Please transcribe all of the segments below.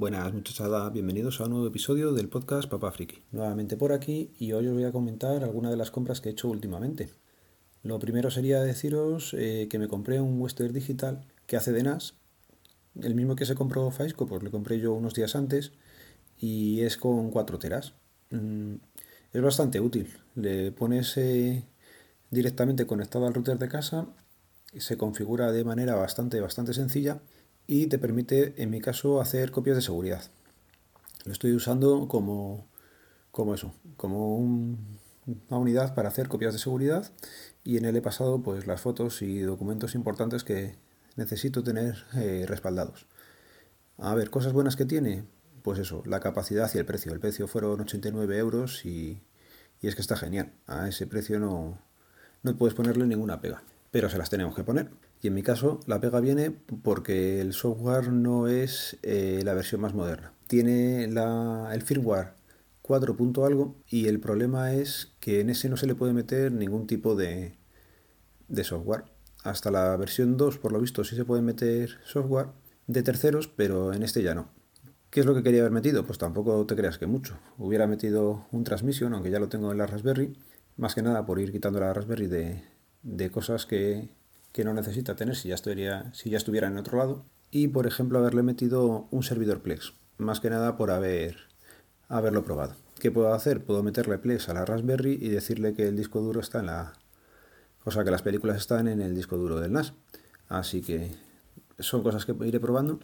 Buenas muchachada, bienvenidos a un nuevo episodio del podcast Papá Friki. Nuevamente por aquí y hoy os voy a comentar algunas de las compras que he hecho últimamente. Lo primero sería deciros eh, que me compré un Western Digital que hace de NAS, el mismo que se compró Faisco, pues le compré yo unos días antes y es con 4 teras. Mm, es bastante útil, le pones eh, directamente conectado al router de casa, se configura de manera bastante, bastante sencilla y te permite, en mi caso, hacer copias de seguridad. Lo estoy usando como, como eso, como una unidad para hacer copias de seguridad y en él he pasado pues las fotos y documentos importantes que necesito tener eh, respaldados. A ver, cosas buenas que tiene, pues eso, la capacidad y el precio. El precio fueron 89 euros y, y es que está genial. A ese precio no, no puedes ponerle ninguna pega, pero se las tenemos que poner. Y en mi caso, la pega viene porque el software no es eh, la versión más moderna. Tiene el firmware 4. algo y el problema es que en ese no se le puede meter ningún tipo de, de software. Hasta la versión 2, por lo visto, sí se puede meter software de terceros, pero en este ya no. ¿Qué es lo que quería haber metido? Pues tampoco te creas que mucho. Hubiera metido un transmission, aunque ya lo tengo en la Raspberry, más que nada por ir quitando la Raspberry de, de cosas que, que no necesita tener si ya, estuviera, si ya estuviera en otro lado. Y por ejemplo haberle metido un servidor Plex, más que nada por haber, haberlo probado. ¿Qué puedo hacer? Puedo meterle Plex a la Raspberry y decirle que el disco duro está en la... O sea, que las películas están en el disco duro del NAS. Así que son cosas que iré probando.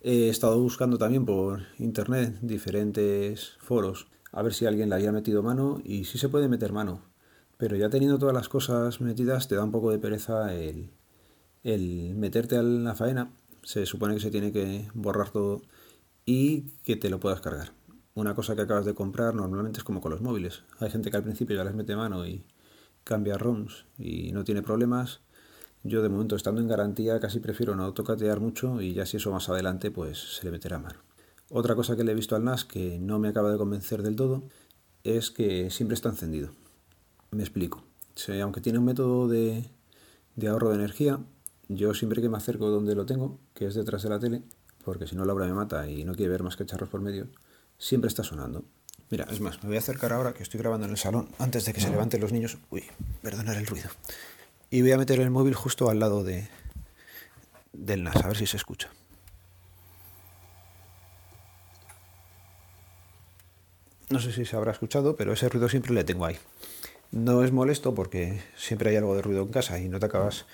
He estado buscando también por internet diferentes foros a ver si alguien le había metido mano y si se puede meter mano. Pero ya teniendo todas las cosas metidas, te da un poco de pereza el, el meterte a la faena. Se supone que se tiene que borrar todo y que te lo puedas cargar. Una cosa que acabas de comprar normalmente es como con los móviles. Hay gente que al principio ya les mete mano y cambia ROMs y no tiene problemas. Yo de momento estando en garantía casi prefiero no tocatear mucho y ya si eso más adelante pues se le meterá mano. Otra cosa que le he visto al NAS que no me acaba de convencer del todo es que siempre está encendido. Me explico. aunque tiene un método de, ahorro de energía, yo siempre que me acerco donde lo tengo, que es detrás de la tele, porque si no Laura me mata y no quiere ver más cacharros por medio, siempre está sonando. Mira, es más, me voy a acercar ahora que estoy grabando en el salón, antes de que se levanten los niños. Uy, perdonar el ruido. Y voy a meter el móvil justo al lado de, del NAS, a ver si se escucha. No sé si se habrá escuchado, pero ese ruido siempre le tengo ahí. No es molesto porque siempre hay algo de ruido en casa y no te acabas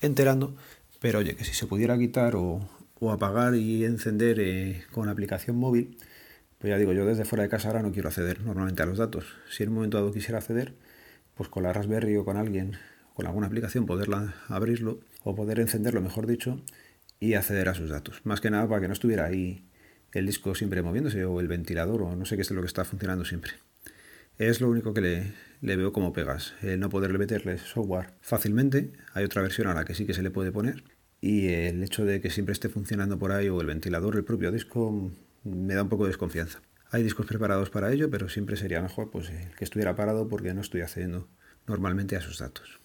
enterando, pero oye, que si se pudiera quitar o, apagar y encender eh, con aplicación móvil, pues ya digo, yo desde fuera de casa ahora no quiero acceder normalmente a los datos. Si en un momento dado quisiera acceder, pues con la Raspberry o con alguien, con alguna aplicación, poderla abrirlo o poder encenderlo, mejor dicho, y acceder a sus datos. Más que nada para que no estuviera ahí el disco siempre moviéndose o el ventilador o no sé qué es lo que está funcionando siempre. Es lo único que le, le veo como pegas. El no poderle meterle software fácilmente. Hay otra versión a la que sí que se le puede poner. Y el hecho de que siempre esté funcionando por ahí o el ventilador, el propio disco, me da un poco de desconfianza. Hay discos preparados para ello, pero siempre sería mejor pues, que estuviera parado porque no estoy accediendo normalmente a sus datos.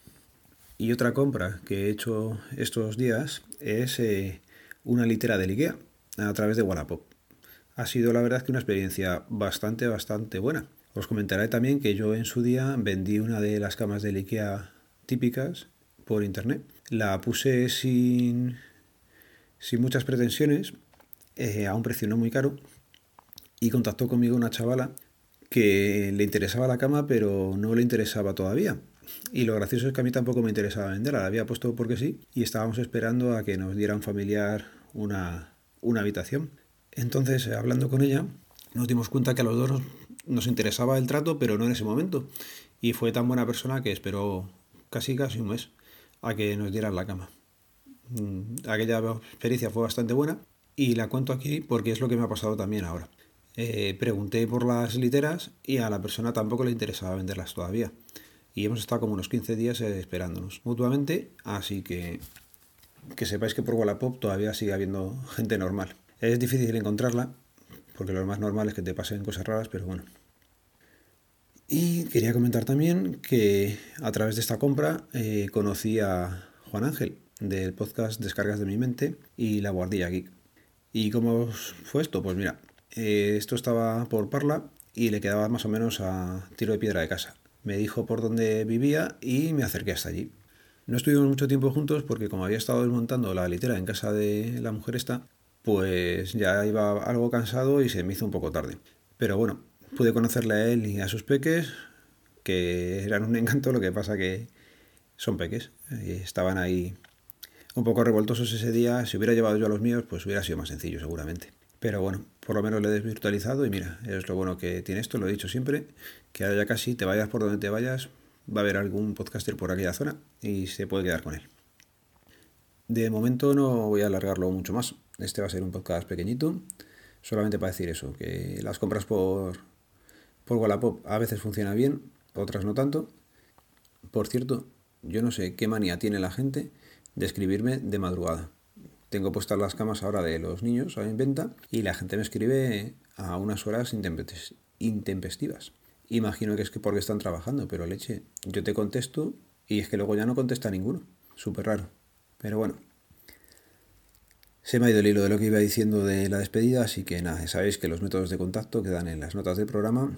Y otra compra que he hecho estos días es eh, una litera de IKEA a través de Wallapop. Ha sido la verdad que una experiencia bastante, bastante buena. Os comentaré también que yo en su día vendí una de las camas de IKEA típicas por internet. La puse sin, sin muchas pretensiones, eh, a un precio no muy caro, y contactó conmigo una chavala que le interesaba la cama, pero no le interesaba todavía. Y lo gracioso es que a mí tampoco me interesaba venderla, la había puesto porque sí, y estábamos esperando a que nos diera un familiar una, una habitación. Entonces, hablando con ella, nos dimos cuenta que a los dos nos interesaba el trato, pero no en ese momento. Y fue tan buena persona que esperó casi casi un mes a que nos dieran la cama. Mm, aquella experiencia fue bastante buena y la cuento aquí porque es lo que me ha pasado también ahora. Eh, pregunté por las literas y a la persona tampoco le interesaba venderlas todavía. Y hemos estado como unos 15 días eh, esperándonos mutuamente, así que que sepáis que por Wallapop todavía sigue habiendo gente normal. Es difícil encontrarla, porque lo más normal es que te pasen cosas raras, pero bueno. Y quería comentar también que a través de esta compra eh, conocí a Juan Ángel del podcast Descargas de mi mente y La Guardilla Geek. ¿Y cómo fue esto? Pues mira, eh, esto estaba por Parla y le quedaba más o menos a tiro de piedra de casa. Me dijo por dónde vivía y me acerqué hasta allí. No estuvimos mucho tiempo juntos porque como había estado desmontando la litera en casa de la mujer esta, pues ya iba algo cansado y se me hizo un poco tarde. Pero bueno, pude conocerle a él y a sus peques, que eran un encanto, lo que pasa que son peques. Y estaban ahí un poco revoltosos ese día. Si hubiera llevado yo a los míos, pues hubiera sido más sencillo seguramente. Pero bueno, por lo menos le he desvirtualizado y mira, es lo bueno que tiene esto, lo he dicho siempre, que ahora ya casi te vayas por donde te vayas, va a haber algún podcaster por aquella zona y se puede quedar con él. De momento no voy a alargarlo mucho más. Este va a ser un podcast pequeñito, solamente para decir eso, que las compras por, por Wallapop a veces funcionan bien, otras no tanto. Por cierto, yo no sé qué manía tiene la gente de escribirme de madrugada. Tengo puestas las camas ahora de los niños en venta y la gente me escribe a unas horas intempestivas. Imagino que es que porque están trabajando, pero leche, yo te contesto y es que luego ya no contesta ninguno. Súper raro. Pero bueno. Se me ha ido el hilo de lo que iba diciendo de la despedida, así que nada, sabéis que los métodos de contacto quedan en las notas del programa.